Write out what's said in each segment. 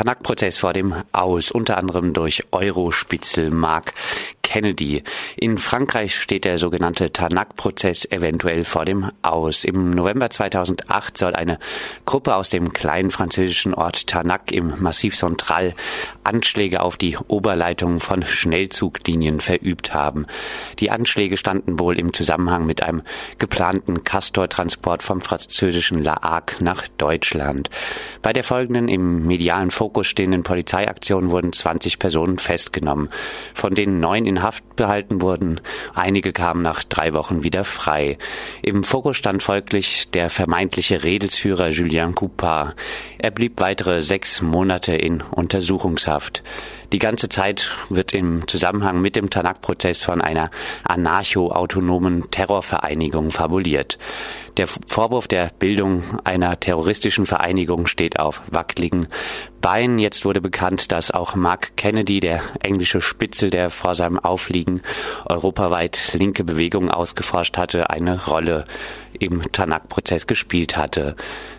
Tanak-Prozess vor dem Aus, unter anderem durch Eurospitzel Mark Kennedy. In Frankreich steht der sogenannte Tanak-Prozess eventuell vor dem Aus. Im November 2008 soll eine Gruppe aus dem kleinen französischen Ort Tanak im Massiv Central Anschläge auf die Oberleitung von Schnellzuglinien verübt haben. Die Anschläge standen wohl im Zusammenhang mit einem geplanten Castor-Transport vom französischen La Hague nach Deutschland. Bei der folgenden im medialen Fokus stehenden Polizeiaktion wurden 20 Personen festgenommen, von denen neun in Haft behalten wurden. Einige kamen nach drei Wochen wieder frei. Im Fokus stand folglich der vermeintliche Redelsführer Julien Coupard. Er blieb weitere sechs Monate in Untersuchungshaft. Die ganze Zeit wird im Zusammenhang mit dem Tanak-Prozess von einer anarcho-autonomen Terrorvereinigung fabuliert. Der Vorwurf der Bildung einer terroristischen Vereinigung steht auf wackeligen Beinen. Jetzt wurde bekannt, dass auch Mark Kennedy, der englische Spitzel, der vor seinem Aufliegen europaweit linke Bewegungen ausgeforscht hatte, eine Rolle im Tanak-Prozess gespielt hatte.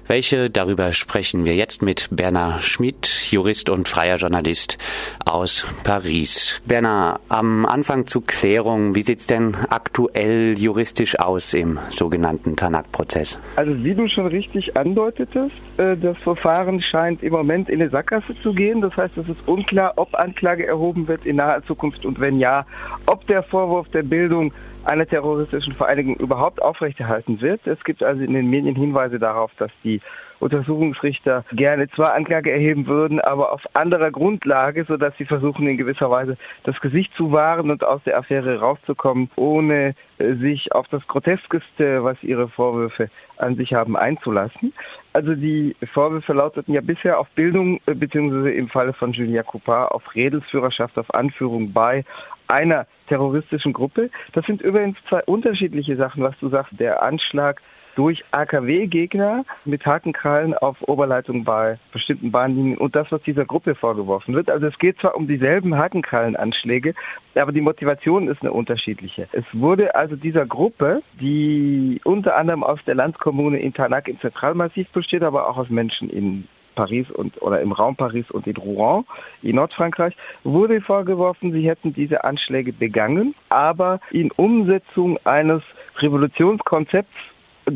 Welche, darüber sprechen wir jetzt mit Bernard Schmidt, Jurist und freier Journalist aus Paris. Bernard, am Anfang zur Klärung, wie sieht's denn aktuell juristisch aus im sogenannten Tanak-Prozess? Also wie du schon richtig andeutetest, äh, das Verfahren scheint im Moment in eine Sackgasse zu gehen. Das heißt, es ist unklar, ob Anklage erhoben wird in naher Zukunft und wenn ja, ob der Vorwurf der Bildung einer terroristischen Vereinigung überhaupt aufrechterhalten wird. Es gibt also in den Medien Hinweise darauf, dass die Untersuchungsrichter gerne zwar Anklage erheben würden, aber auf anderer Grundlage, sodass sie versuchen in gewisser Weise das Gesicht zu wahren und aus der Affäre rauszukommen, ohne äh, sich auf das Groteskeste, was ihre Vorwürfe an sich haben, einzulassen. Also die Vorwürfe lauteten ja bisher auf Bildung äh, beziehungsweise im Falle von Julia Coupard auf Redelsführerschaft, auf Anführung bei einer terroristischen Gruppe. Das sind übrigens zwei unterschiedliche Sachen, was du sagst. Der Anschlag durch AKW-Gegner mit Hakenkrallen auf Oberleitung bei bestimmten Bahnlinien und das, was dieser Gruppe vorgeworfen wird. Also es geht zwar um dieselben Hakenkrallenanschläge, aber die Motivation ist eine unterschiedliche. Es wurde also dieser Gruppe, die unter anderem aus der Landkommune in Tanak im Zentralmassiv besteht, aber auch aus Menschen in Paris und oder im Raum Paris und in Rouen in Nordfrankreich wurde vorgeworfen, sie hätten diese Anschläge begangen, aber in Umsetzung eines Revolutionskonzepts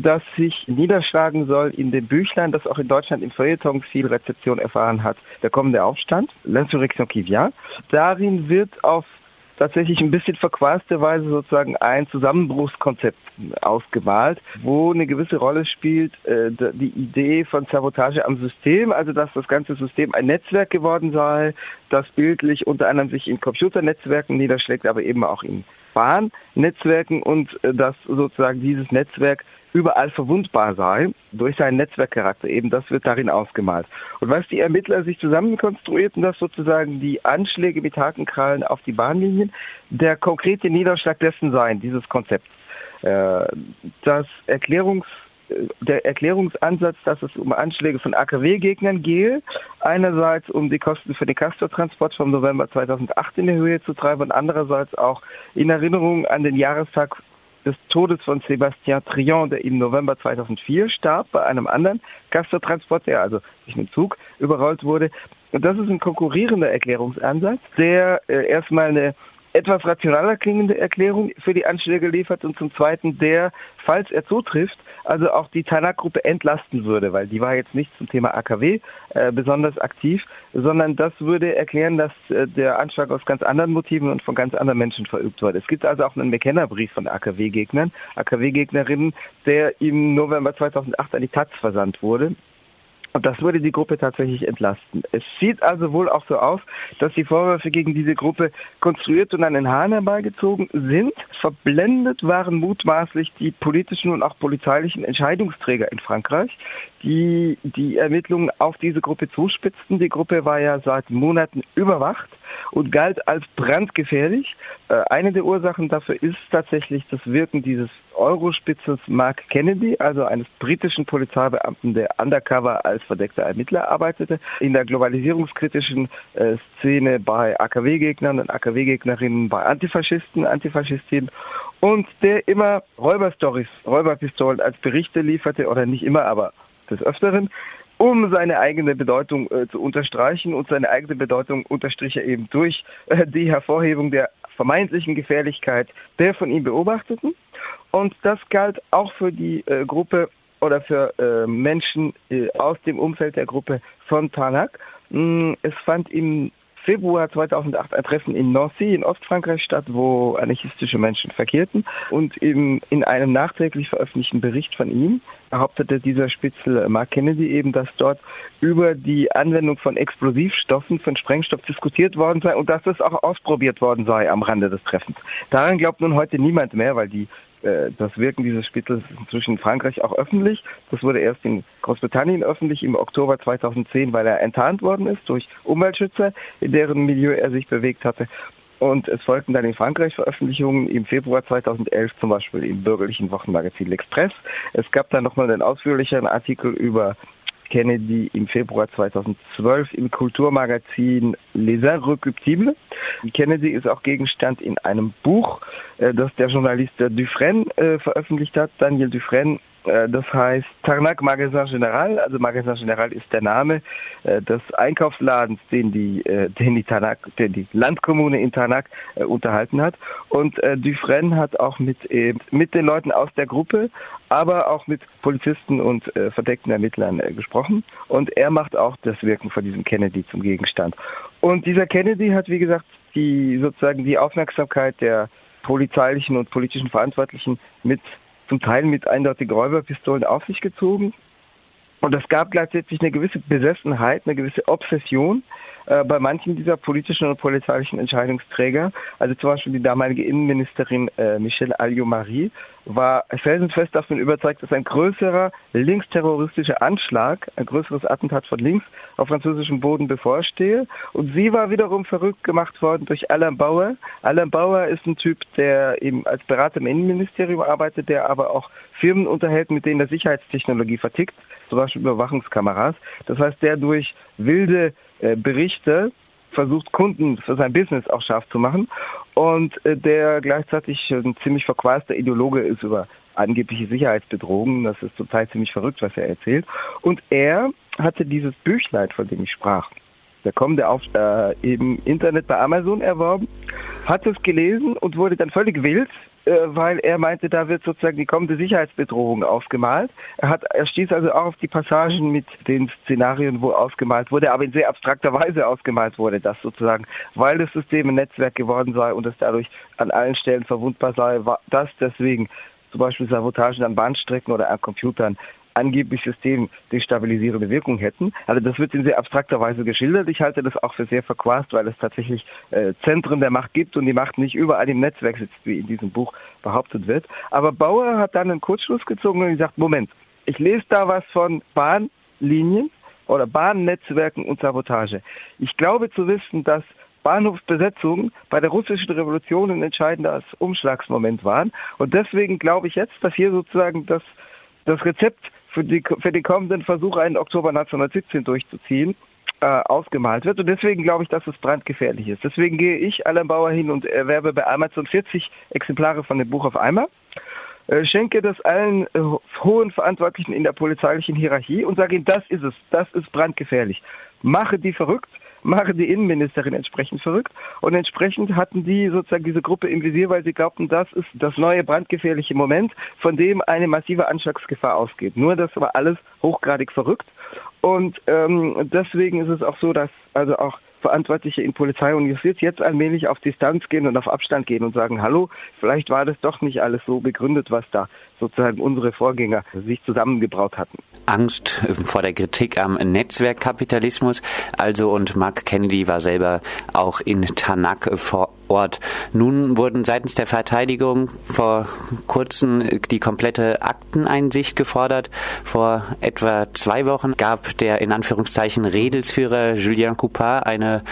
das sich niederschlagen soll in dem Büchlein, das auch in Deutschland im Feuilleton viel Rezeption erfahren hat, der kommende Aufstand, L'Insurrection qui vient. Darin wird auf tatsächlich ein bisschen verquaste Weise sozusagen ein Zusammenbruchskonzept ausgemalt, wo eine gewisse Rolle spielt äh, die Idee von Sabotage am System, also dass das ganze System ein Netzwerk geworden sei, das bildlich unter anderem sich in Computernetzwerken niederschlägt, aber eben auch in Bahnnetzwerken und äh, dass sozusagen dieses Netzwerk überall verwundbar sei, durch seinen Netzwerkcharakter eben, das wird darin ausgemalt. Und was die Ermittler sich zusammenkonstruierten, dass sozusagen die Anschläge mit Hakenkrallen auf die Bahnlinien der konkrete Niederschlag dessen seien, dieses Konzepts. Äh, das Erklärungs der Erklärungsansatz, dass es um Anschläge von AKW-Gegnern gehe. Einerseits um die Kosten für den Castor-Transport vom November 2008 in die Höhe zu treiben und andererseits auch in Erinnerung an den Jahrestag des Todes von Sébastien Trion, der im November 2004 starb bei einem anderen Castortransport, der also durch einen Zug überrollt wurde. Und das ist ein konkurrierender Erklärungsansatz, der äh, erstmal eine etwas rationaler klingende Erklärung für die Anschläge liefert und zum Zweiten der, falls er zutrifft, also auch die Tanak-Gruppe entlasten würde, weil die war jetzt nicht zum Thema AKW äh, besonders aktiv, sondern das würde erklären, dass äh, der Anschlag aus ganz anderen Motiven und von ganz anderen Menschen verübt wurde. Es gibt also auch einen Bekennerbrief von AKW-Gegnern, AKW-Gegnerinnen, der im November 2008 an die Taz versandt wurde. Und das würde die Gruppe tatsächlich entlasten. Es sieht also wohl auch so aus, dass die Vorwürfe gegen diese Gruppe konstruiert und an den Haaren herbeigezogen sind. Verblendet waren mutmaßlich die politischen und auch polizeilichen Entscheidungsträger in Frankreich, die die Ermittlungen auf diese Gruppe zuspitzten. Die Gruppe war ja seit Monaten überwacht und galt als brandgefährlich. Äh, eine der Ursachen dafür ist tatsächlich das Wirken dieses Eurospitzes Mark Kennedy, also eines britischen Polizeibeamten, der undercover als verdeckter Ermittler arbeitete, in der globalisierungskritischen äh, Szene bei AKW-Gegnern und AKW-Gegnerinnen, bei Antifaschisten, Antifaschistinnen und der immer Räuberstories, Räuberpistolen als Berichte lieferte, oder nicht immer, aber des Öfteren, um seine eigene Bedeutung äh, zu unterstreichen. Und seine eigene Bedeutung unterstrich er eben durch äh, die Hervorhebung der vermeintlichen Gefährlichkeit der von ihm Beobachteten. Und das galt auch für die äh, Gruppe oder für äh, Menschen äh, aus dem Umfeld der Gruppe von Tanak. Mm, es fand im Februar 2008 ein Treffen in Nancy in Ostfrankreich statt, wo anarchistische Menschen verkehrten. Und im, in einem nachträglich veröffentlichten Bericht von ihm behauptete dieser Spitzel äh, Mark Kennedy eben, dass dort über die Anwendung von Explosivstoffen, von Sprengstoff diskutiert worden sei und dass das auch ausprobiert worden sei am Rande des Treffens. Daran glaubt nun heute niemand mehr, weil die das Wirken dieses Spittels ist inzwischen in Frankreich auch öffentlich. Das wurde erst in Großbritannien öffentlich im Oktober 2010, weil er enttarnt worden ist durch Umweltschützer, in deren Milieu er sich bewegt hatte. Und es folgten dann in Frankreich Veröffentlichungen im Februar 2011 zum Beispiel im bürgerlichen Wochenmagazin L'Express. Es gab dann nochmal einen ausführlicheren Artikel über Kennedy im Februar 2012 im Kulturmagazin Les Irrecuptibles. Kennedy ist auch Gegenstand in einem Buch, äh, das der Journalist Dufresne äh, veröffentlicht hat, Daniel Dufresne, äh, das heißt Tarnac Magasin General. Also Magasin General ist der Name äh, des Einkaufsladens, den die, äh, den die Tarnac, den die Landkommune in Tarnac unterhalten hat. Und Dufresne hat auch mit, mit den Leuten aus der Gruppe, aber auch mit Polizisten und verdeckten Ermittlern gesprochen. Und er macht auch das Wirken von diesem Kennedy zum Gegenstand. Und dieser Kennedy hat, wie gesagt, die sozusagen die Aufmerksamkeit der polizeilichen und politischen Verantwortlichen mit zum Teil mit eindeutigen Räuberpistolen auf sich gezogen. Und es gab gleichzeitig eine gewisse Besessenheit, eine gewisse Obsession äh, bei manchen dieser politischen und polizeilichen Entscheidungsträger. Also zum Beispiel die damalige Innenministerin äh, Michelle Alliot-Marie war felsenfest davon überzeugt, dass ein größerer linksterroristischer Anschlag, ein größeres Attentat von links auf französischem Boden bevorstehe. Und sie war wiederum verrückt gemacht worden durch Alain Bauer. Alain Bauer ist ein Typ, der eben als Berater im Innenministerium arbeitet, der aber auch Firmen unterhält, mit denen er Sicherheitstechnologie vertickt, zum Beispiel Überwachungskameras. Das heißt, der durch wilde Berichte versucht, Kunden für sein Business auch scharf zu machen und äh, der gleichzeitig ein ziemlich verquaster Ideologe ist über angebliche Sicherheitsbedrohungen. Das ist total ziemlich verrückt, was er erzählt. Und er hatte dieses Büchlein, von dem ich sprach, der kommende auf äh, im Internet bei Amazon erworben, hat es gelesen und wurde dann völlig wild, äh, weil er meinte, da wird sozusagen die kommende Sicherheitsbedrohung aufgemalt. Er, hat, er stieß also auch auf die Passagen mit den Szenarien, wo ausgemalt wurde, aber in sehr abstrakter Weise ausgemalt wurde, dass sozusagen, weil das System ein Netzwerk geworden sei und es dadurch an allen Stellen verwundbar sei, war das deswegen zum Beispiel Sabotagen an Bahnstrecken oder an Computern angeblich System destabilisierende Wirkung hätten. Also das wird in sehr abstrakter Weise geschildert. Ich halte das auch für sehr verquast, weil es tatsächlich äh, Zentren der Macht gibt und die Macht nicht überall im Netzwerk sitzt, wie in diesem Buch behauptet wird. Aber Bauer hat dann einen Kurzschluss gezogen und gesagt, Moment, ich lese da was von Bahnlinien oder Bahnnetzwerken und Sabotage. Ich glaube zu wissen, dass Bahnhofsbesetzungen bei der russischen Revolution ein entscheidender Umschlagsmoment waren. Und deswegen glaube ich jetzt, dass hier sozusagen das, das Rezept für, die, für den kommenden Versuch, einen Oktober 1917 durchzuziehen, äh, ausgemalt wird. Und deswegen glaube ich, dass es brandgefährlich ist. Deswegen gehe ich, Alan Bauer, hin und erwerbe bei Amazon 40 Exemplare von dem Buch auf einmal äh, schenke das allen äh, hohen Verantwortlichen in der polizeilichen Hierarchie und sage ihnen, das ist es, das ist brandgefährlich. Mache die verrückt, mache die Innenministerin entsprechend verrückt. Und entsprechend hatten die sozusagen diese Gruppe im Visier, weil sie glaubten, das ist das neue brandgefährliche Moment, von dem eine massive Anschlagsgefahr ausgeht. Nur das war alles hochgradig verrückt. Und ähm, deswegen ist es auch so, dass also auch Verantwortliche in Polizei und Justiz jetzt allmählich auf Distanz gehen und auf Abstand gehen und sagen, hallo, vielleicht war das doch nicht alles so begründet, was da sozusagen unsere Vorgänger sich zusammengebraut hatten. Angst vor der Kritik am Netzwerkkapitalismus. Also und Mark Kennedy war selber auch in Tanak vor Ort. Nun wurden seitens der Verteidigung vor kurzem die komplette Akteneinsicht gefordert. Vor etwa zwei Wochen gab der in Anführungszeichen Redelsführer Julien Coupard eine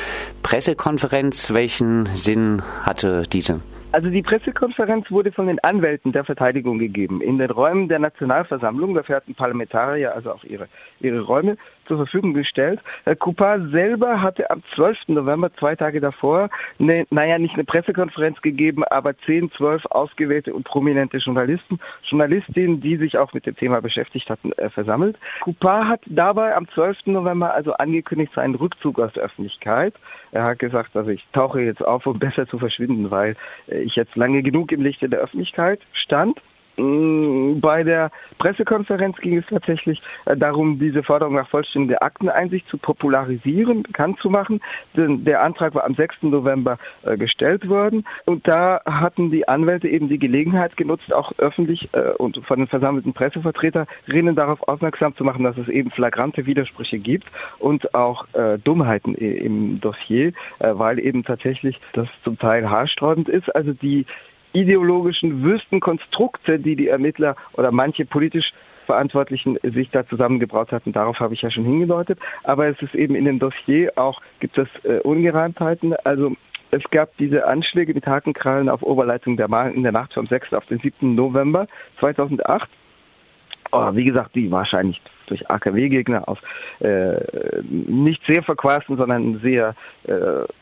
Pressekonferenz. Welchen Sinn hatte diese? Also die Pressekonferenz wurde von den Anwälten der Verteidigung gegeben. In den Räumen der Nationalversammlung, dafür hatten Parlamentarier also auch ihre, ihre Räume, zur Verfügung gestellt. Herr Coupard selber hatte am 12. November, zwei Tage davor, eine, naja, nicht eine Pressekonferenz gegeben, aber zehn, zwölf ausgewählte und prominente Journalisten, Journalistinnen, die sich auch mit dem Thema beschäftigt hatten, äh, versammelt. Coupard hat dabei am 12. November also angekündigt seinen Rückzug aus der Öffentlichkeit. Er hat gesagt, also ich tauche jetzt auf, um besser zu verschwinden, weil äh, ich jetzt lange genug im Licht in der Öffentlichkeit stand. Mm, bei der Pressekonferenz ging es tatsächlich äh, darum, diese Forderung nach vollständiger Akteneinsicht zu popularisieren, bekannt zu machen. Denn der Antrag war am 6. November äh, gestellt worden und da hatten die Anwälte eben die Gelegenheit genutzt, auch öffentlich äh, und von den versammelten Pressevertreterinnen darauf aufmerksam zu machen, dass es eben flagrante Widersprüche gibt und auch Dummheiten im Dossier, weil eben tatsächlich das zum Teil haarsträubend ist. Also die ideologischen Wüstenkonstrukte, die die Ermittler oder manche politisch Verantwortlichen sich da zusammengebraut hatten. Darauf habe ich ja schon hingedeutet. Aber es ist eben in dem Dossier auch, gibt es äh, Ungereimtheiten. Also es gab diese Anschläge mit Hakenkrallen auf Oberleitung der Mal in der Nacht vom 6. auf den 7. November 2008. Oh, wie gesagt, die wahrscheinlich durch AKW-Gegner auf äh, nicht sehr verquasten, sondern sehr, äh,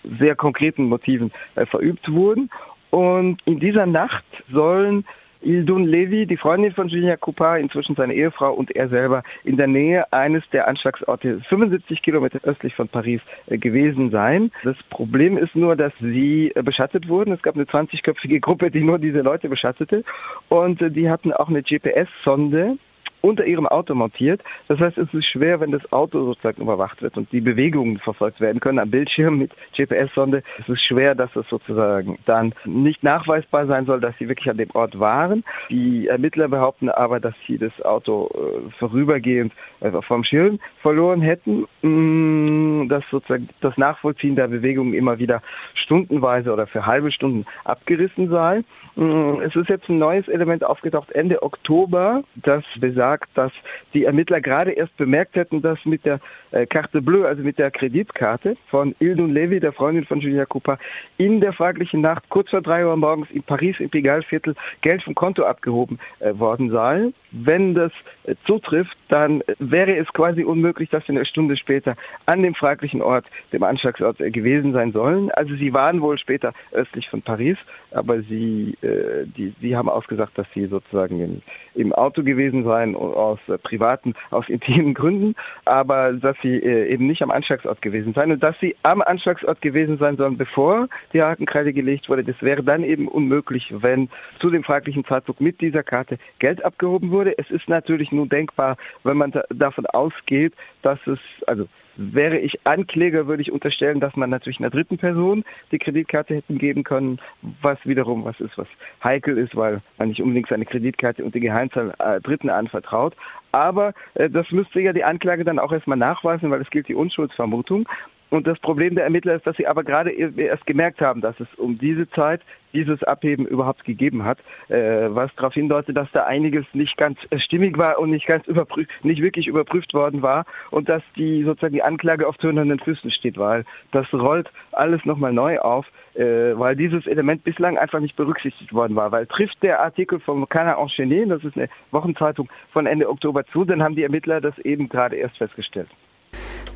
sehr konkreten Motiven äh, verübt wurden. Und in dieser Nacht sollen Ildun Levi, die Freundin von Julia Coupa, inzwischen seine Ehefrau und er selber in der Nähe eines der Anschlagsorte 75 Kilometer östlich von Paris äh, gewesen sein. Das Problem ist nur, dass sie äh, beschattet wurden. Es gab eine 20-köpfige Gruppe, die nur diese Leute beschattete und äh, die hatten auch eine GPS-Sonde unter ihrem Auto montiert. Das heißt, es ist schwer, wenn das Auto sozusagen überwacht wird und die Bewegungen verfolgt werden können am Bildschirm mit GPS-Sonde. Es ist schwer, dass es sozusagen dann nicht nachweisbar sein soll, dass sie wirklich an dem Ort waren. Die Ermittler behaupten aber, dass sie das Auto äh, vorübergehend äh, vom Schirm verloren hätten, mh, mm, dass sozusagen das Nachvollziehen der Bewegungen immer wieder stundenweise oder für halbe Stunden abgerissen sei. Mh, mm, es ist jetzt ein neues Element aufgetaucht Ende Oktober, das besagt, sagt, dass die Ermittler gerade erst bemerkt hätten, dass mit der äh, Carte Bleue, also mit der Kreditkarte von Ildun Levy, der Freundin von Julia Cooper, in der fraglichen Nacht kurz vor drei Uhr morgens in Paris im Pigalle-Viertel Geld vom Konto abgehoben äh, worden sei. Wenn das äh, zutrifft, dann wäre es quasi unmöglich, dass sie eine Stunde später an dem fraglichen Ort, dem Anschlagsort, äh, gewesen sein sollen. Also sie waren wohl später östlich von Paris, aber sie, äh, die, sie haben ausgesagt, dass sie sozusagen im, im Auto gewesen seien aus äh, privaten, aus intimen Gründen, aber dass sie äh, eben nicht am Anschlagsort gewesen seien und dass sie am Anschlagsort gewesen sein sollen, bevor die Hakenkreide gelegt wurde. Das wäre dann eben unmöglich, wenn zu dem fraglichen Zeitpunkt mit dieser Karte Geld abgehoben wurde. Es ist natürlich nur denkbar, wenn man da, davon ausgeht, dass es, also Wäre ich Ankläger, würde ich unterstellen, dass man natürlich einer dritten Person die Kreditkarte hätten geben können, was wiederum was ist, was heikel ist, weil man nicht unbedingt seine Kreditkarte und die Geheimzahl äh, Dritten anvertraut. Aber äh, das müsste ja die Anklage dann auch erstmal nachweisen, weil es gilt die Unschuldsvermutung. Und das Problem der Ermittler ist, dass sie aber gerade erst gemerkt haben, dass es um diese Zeit dieses Abheben überhaupt gegeben hat, äh, was darauf hindeutet, dass da einiges nicht ganz äh, stimmig war und nicht ganz überprüft, nicht wirklich überprüft worden war und dass die sozusagen die Anklage auf tönernen Füßen steht, weil das rollt alles nochmal neu auf, äh, weil dieses Element bislang einfach nicht berücksichtigt worden war, weil trifft der Artikel vom Canard Enchaîné, das ist eine Wochenzeitung von Ende Oktober zu, dann haben die Ermittler das eben gerade erst festgestellt.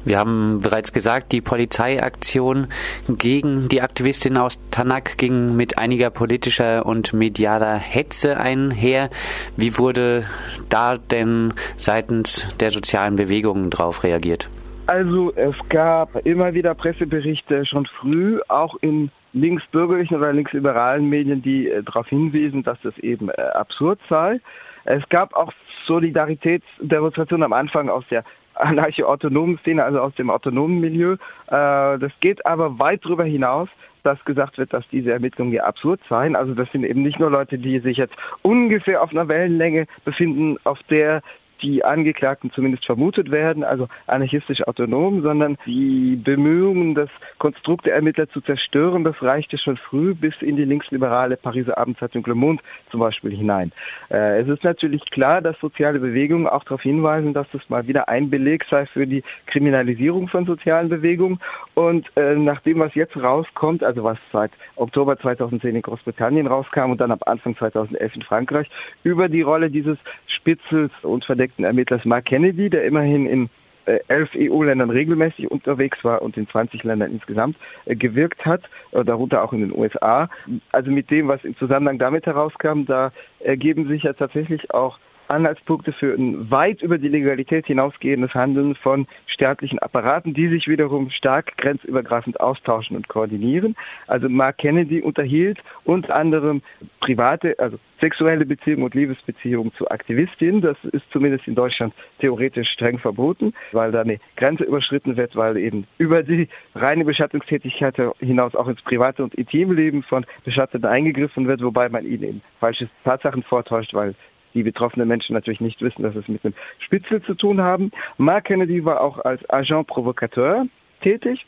Wir haben bereits gesagt, die Polizeiaktion gegen die Aktivistin aus Tanak ging mit einiger politischer und medialer Hetze einher. Wie wurde da denn seitens der sozialen Bewegungen darauf reagiert? Also es gab immer wieder Presseberichte schon früh, auch in linksbürgerlichen oder linksliberalen Medien, die äh, darauf hinwiesen, dass das eben äh, absurd sei. Es gab auch Solidaritätsdemonstrationen am Anfang aus der anarcho-autonomen Szene, also aus dem autonomen Milieu. Äh, das geht aber weit darüber hinaus, dass gesagt wird, dass diese Ermittlungen hier absurd seien. Also das sind eben nicht nur Leute, die sich jetzt ungefähr auf einer Wellenlänge befinden, auf der die Angeklagten zumindest vermutet werden, also anarchistisch autonom, sondern die Bemühungen, das Konstrukt der Ermittler zu zerstören, das reichte schon früh bis in die linksliberale Pariser Abendzeitung Le Monde zum Beispiel hinein. Äh, es ist natürlich klar, dass soziale Bewegungen auch darauf hinweisen, dass das mal wieder ein Beleg sei für die Kriminalisierung von sozialen Bewegungen. Und äh, nach dem, was jetzt rauskommt, also was seit Oktober 2010 in Großbritannien rauskam und dann ab Anfang 2011 in Frankreich, über die Rolle dieses Spitzels und Verdeckten verdeckten Ermittlers Mark Kennedy, der immerhin in äh, elf EU-Ländern regelmäßig unterwegs war und in 20 Ländern insgesamt äh, gewirkt hat, darunter auch in den USA. Also mit dem, was im Zusammenhang damit herauskam, da ergeben sich ja tatsächlich auch Anhaltspunkte für ein weit über die Legalität hinausgehendes Handeln von staatlichen Apparaten, die sich wiederum stark grenzübergreifend austauschen und koordinieren. Also Mark Kennedy unterhielt unter anderem private, also sexuelle Beziehungen und Liebesbeziehungen zu Aktivistinnen. Das ist zumindest in Deutschland theoretisch streng verboten, weil da eine Grenze überschritten wird, weil eben über die reine Beschattungstätigkeit hinaus auch ins private und intime Leben von Beschatteten eingegriffen wird, wobei man ihnen eben falsche Tatsachen vortäuscht, weil die betroffenen Menschen natürlich nicht wissen, dass es mit einem Spitzel zu tun haben. Mark Kennedy war auch als Agent Provocateur tätig.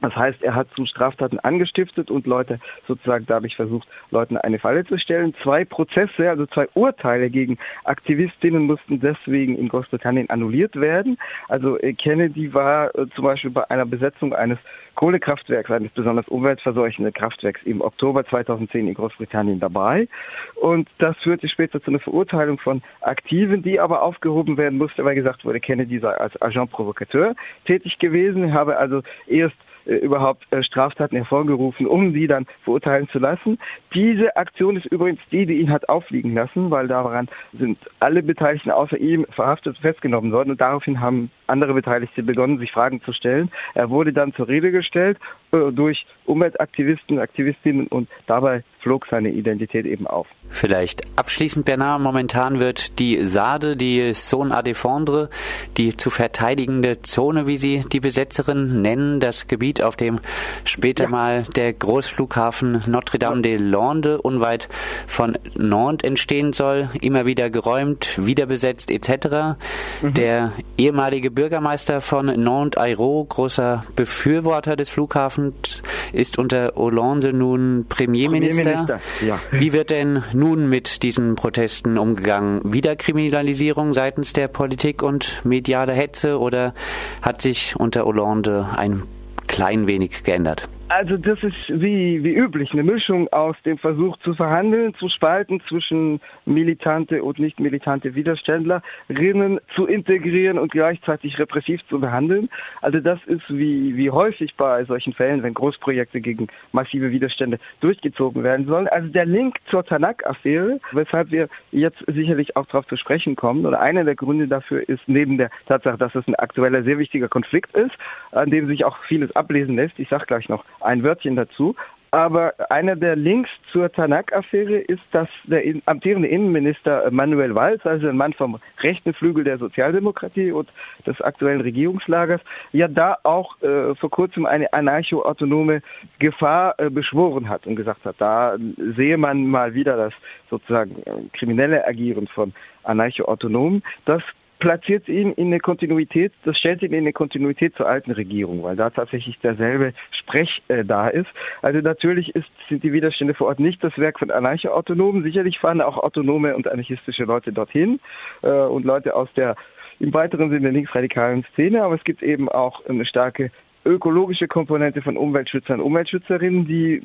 Das heißt, er hat zu Straftaten angestiftet und Leute sozusagen dadurch versucht, Leuten eine Falle zu stellen. Zwei Prozesse, also zwei Urteile gegen Aktivistinnen mussten deswegen in Großbritannien annulliert werden. Also äh, Kennedy war äh, zum Beispiel bei einer Besetzung eines Kohlekraftwerks, eines besonders umweltverseuchenden Kraftwerks im Oktober 2010 in Großbritannien dabei. Und das führte später zu einer Verurteilung von Aktiven, die aber aufgehoben werden musste, weil gesagt wurde, Kennedy sei als Agent Provocateur tätig gewesen, habe also erst äh, überhaupt äh, Straftaten hervorgerufen, um sie dann verurteilen zu lassen. Diese Aktion ist übrigens die, die ihn hat auffliegen lassen, weil daran sind alle Beteiligten außer ihm verhaftet und festgenommen worden und daraufhin haben andere Beteiligte begonnen, sich Fragen zu stellen. Er wurde dann zur Rede gestellt äh, durch Umweltaktivisten, Aktivistinnen und dabei flog seine Identität eben auf. Vielleicht abschließend, Bernard, momentan wird die SADE, die Zone à défendre, die zu verteidigende Zone, wie sie die Besetzerin nennen, das Gebiet, auf dem später ja. mal der Großflughafen Notre-Dame-des-Landes unweit von Nantes entstehen soll, immer wieder geräumt, wieder besetzt etc. Mhm. Der ehemalige Bürgermeister von Nantes, Airo, großer Befürworter des Flughafens, ist unter Hollande nun Premierminister. Premierminister. Ja. Wie wird denn nun mit diesen Protesten umgegangen? Wieder Kriminalisierung seitens der Politik und mediale Hetze oder hat sich unter Hollande ein klein wenig geändert? Also das ist wie, wie üblich eine Mischung aus dem Versuch zu verhandeln, zu spalten zwischen militante und nicht militante Widerständlerinnen zu integrieren und gleichzeitig repressiv zu behandeln. Also das ist wie, wie häufig bei solchen Fällen, wenn Großprojekte gegen massive Widerstände durchgezogen werden sollen. Also der Link zur Tanak-Affäre, weshalb wir jetzt sicherlich auch darauf zu sprechen kommen, oder einer der Gründe dafür ist neben der Tatsache, dass es ein aktueller, sehr wichtiger Konflikt ist, an dem sich auch vieles ablesen lässt. Ich sage gleich noch ein Wörtchen dazu. Aber einer der Links zur Tanak-Affäre ist, dass der amtierende Innenminister Manuel Valls, also ein Mann vom rechten Flügel der Sozialdemokratie und des aktuellen Regierungslagers, ja da auch äh, vor kurzem eine anarcho-autonome Gefahr äh, beschworen hat und gesagt hat, da sehe man mal wieder das sozusagen äh, kriminelle Agieren von anarcho-autonomen. Das platziert ihn in eine Kontinuität, das stellt ihn in eine Kontinuität zur alten Regierung, weil da tatsächlich derselbe Sprech äh, da ist. Also natürlich ist, sind die Widerstände vor Ort nicht das Werk von Anarcho-Autonomen. Sicherlich fahren auch autonome und anarchistische Leute dorthin äh, und Leute aus der im weiteren Sinne linksradikalen Szene, aber es gibt eben auch eine starke ökologische Komponente von Umweltschützern und Umweltschützerinnen, die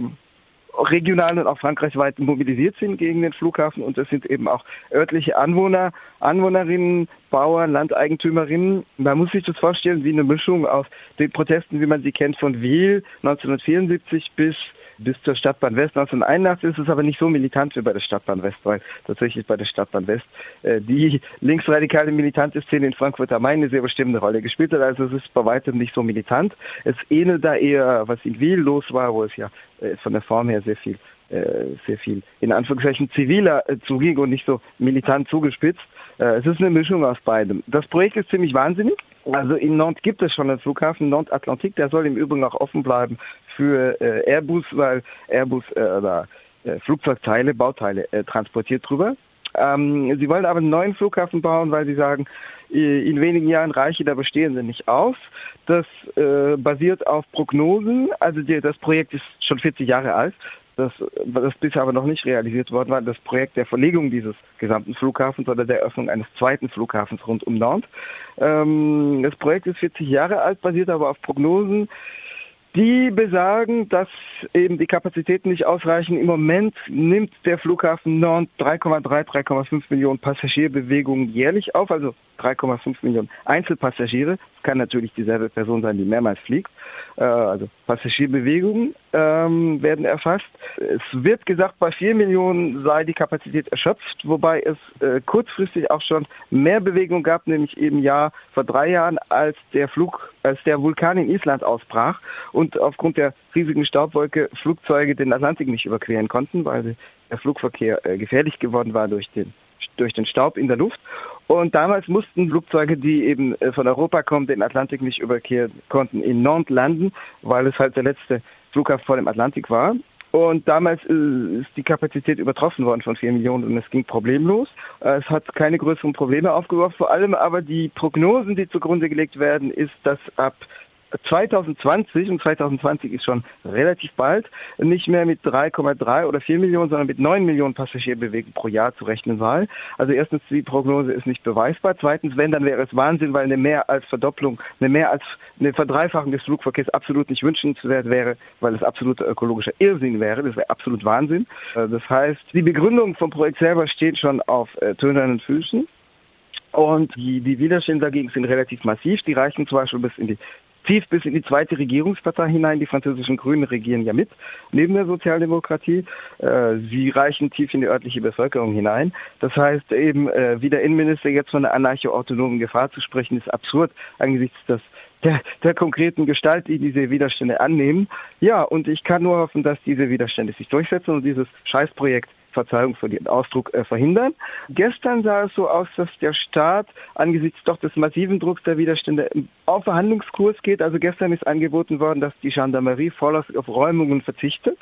regional und auch frankreichweit mobilisiert sind gegen den Flughafen und es sind eben auch örtliche Anwohner, Anwohnerinnen, Bauern, Landeigentümerinnen. Man muss sich das vorstellen wie eine Mischung aus den Protesten, wie man sie kennt von Wiel 1974 bis bis zur Stadtbahn West 1981 ist es aber nicht so militant wie bei der Stadtbahn West, weil tatsächlich bei der Stadtbahn West äh, die linksradikale militante Szene in Frankfurt am Main eine sehr bestimmte Rolle gespielt hat. Also es ist bei weitem nicht so militant. Es ähnelt da eher, was in Wiel los war, wo es ja äh, von der Form her sehr viel äh, sehr viel in Anführungszeichen ziviler äh, und nicht so militant zugespitzt. Äh, es ist eine Mischung aus beidem. Das Projekt ist ziemlich wahnsinnig. Also in Nantes gibt es schon einen Flughafen, Nantes Atlantique, der soll im Übrigen auch offen bleiben für Airbus, weil Airbus äh, äh, Flugzeugteile, Bauteile äh, transportiert drüber. Ähm, sie wollen aber einen neuen Flughafen bauen, weil sie sagen, in wenigen Jahren reiche der bestehende nicht aus. Das äh, basiert auf Prognosen. Also die, das Projekt ist schon 40 Jahre alt das, das bisher aber noch nicht realisiert worden war, das Projekt der Verlegung dieses gesamten Flughafens oder der Eröffnung eines zweiten Flughafens rund um Nantes. Ähm, das Projekt ist 40 Jahre alt, basiert aber auf Prognosen, Die besagen, dass eben die Kapazitäten nicht ausreichen. Im Moment nimmt der Flughafen Nantes 3,3, 3,5 Millionen Passagierbewegungen jährlich auf, also 3,5 Millionen Einzelpassagiere. Das kann natürlich dieselbe Person sein, die mehrmals fliegt. Äh, also Passagierbewegungen ähm, werden erfasst. Es wird gesagt, bei 4 Millionen sei die Kapazität erschöpft, wobei es äh, kurzfristig auch schon mehr Bewegung gab, nämlich eben ja vor drei Jahren, als der Flug, als der Vulkan in Island ausbrach und aufgrund der riesigen Staubwolke Flugzeuge den Atlantik nicht überqueren konnten, weil der Flugverkehr äh, gefährlich geworden war durch den durch den Staub in der Luft. Und damals mussten Flugzeuge, die eben äh, von Europa kommen, den Atlantik nicht überqueren konnten, in Nantes landen, weil es halt der letzte Flughafen vor dem Atlantik war. Und damals äh, ist die Kapazität übertroffen worden von vier Millionen und es ging problemlos. Äh, es hat keine größeren Probleme aufgeworfen. Vor allem aber die Prognosen, die zugrunde gelegt werden, ist, dass ab 2020, und 2020 ist schon relativ bald, nicht mehr mit 3,3 oder 4 Millionen, sondern mit 9 Millionen Passagierbewegungen pro Jahr zu rechnen sei. Also erstens, die Prognose ist nicht beweisbar. Zweitens, wenn, dann wäre es Wahnsinn, weil eine mehr als Verdopplung, eine mehr als eine Verdreifachung des Flugverkehrs absolut nicht wünschenswert wäre, weil es absoluter ökologischer Irrsinn wäre. Das wäre absolut Wahnsinn. Äh, das heißt, die Begründung vom Projekt selber steht schon auf äh, tönernen Füßen. Und die, die Widerstände dagegen sind relativ massiv. Die reichen zum Beispiel bis in die tief bis in die zweite Regierungspartei hinein. Die französischen Grünen regieren ja mit, neben der Sozialdemokratie. Äh, sie reichen tief in die örtliche Bevölkerung hinein. Das heißt eben, äh, wie der Innenminister jetzt von einer anarcho-autonomen Gefahr zu sprechen, ist absurd angesichts des der, der konkreten Gestalt, die diese Widerstände annehmen. Ja, und ich kann nur hoffen, dass diese Widerstände sich durchsetzen und dieses Scheißprojekt Verzeihung für den Ausdruck, äh, verhindern. Gestern sah es so aus, dass der Staat angesichts doch des massiven Drucks der Widerstände auf Verhandlungskurs geht. Also gestern ist angeboten worden, dass die Gendarmerie vorläufig auf Räumungen verzichtet.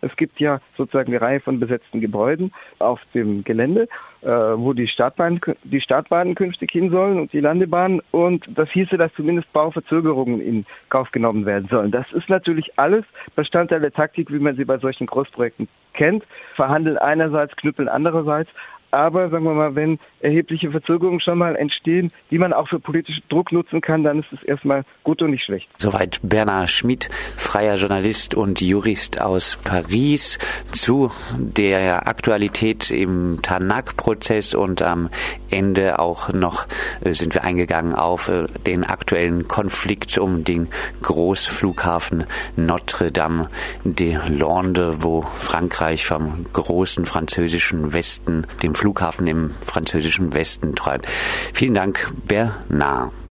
Es gibt ja sozusagen eine Reihe von besetzten Gebäuden auf dem Gelände, äh, wo die Startbahnen, die Startbahnen künftig hin sollen und die Landebahnen. Und das hieße, dass zumindest Bauverzögerungen in Kauf genommen werden sollen. Das ist natürlich alles Bestandteil der Taktik, wie man sie bei solchen Großprojekten kennt. Verhandeln einerseits, knüppeln andererseits. Aber sagen wir mal, wenn erhebliche Verzögerungen schon mal entstehen, die man auch für politischen Druck nutzen kann, dann ist es erstmal gut und nicht schlecht. Soweit Bernhard Schmidt, freier Journalist und Jurist aus Paris zu der Aktualität im Tanak-Prozess und am Ende auch noch äh, sind wir eingegangen auf äh, den aktuellen Konflikt um den Großflughafen Notre-Dame de Lande, wo Frankreich vom großen französischen Westen, dem Flughafen im französischen Westen träumt. Vielen Dank, Bernard.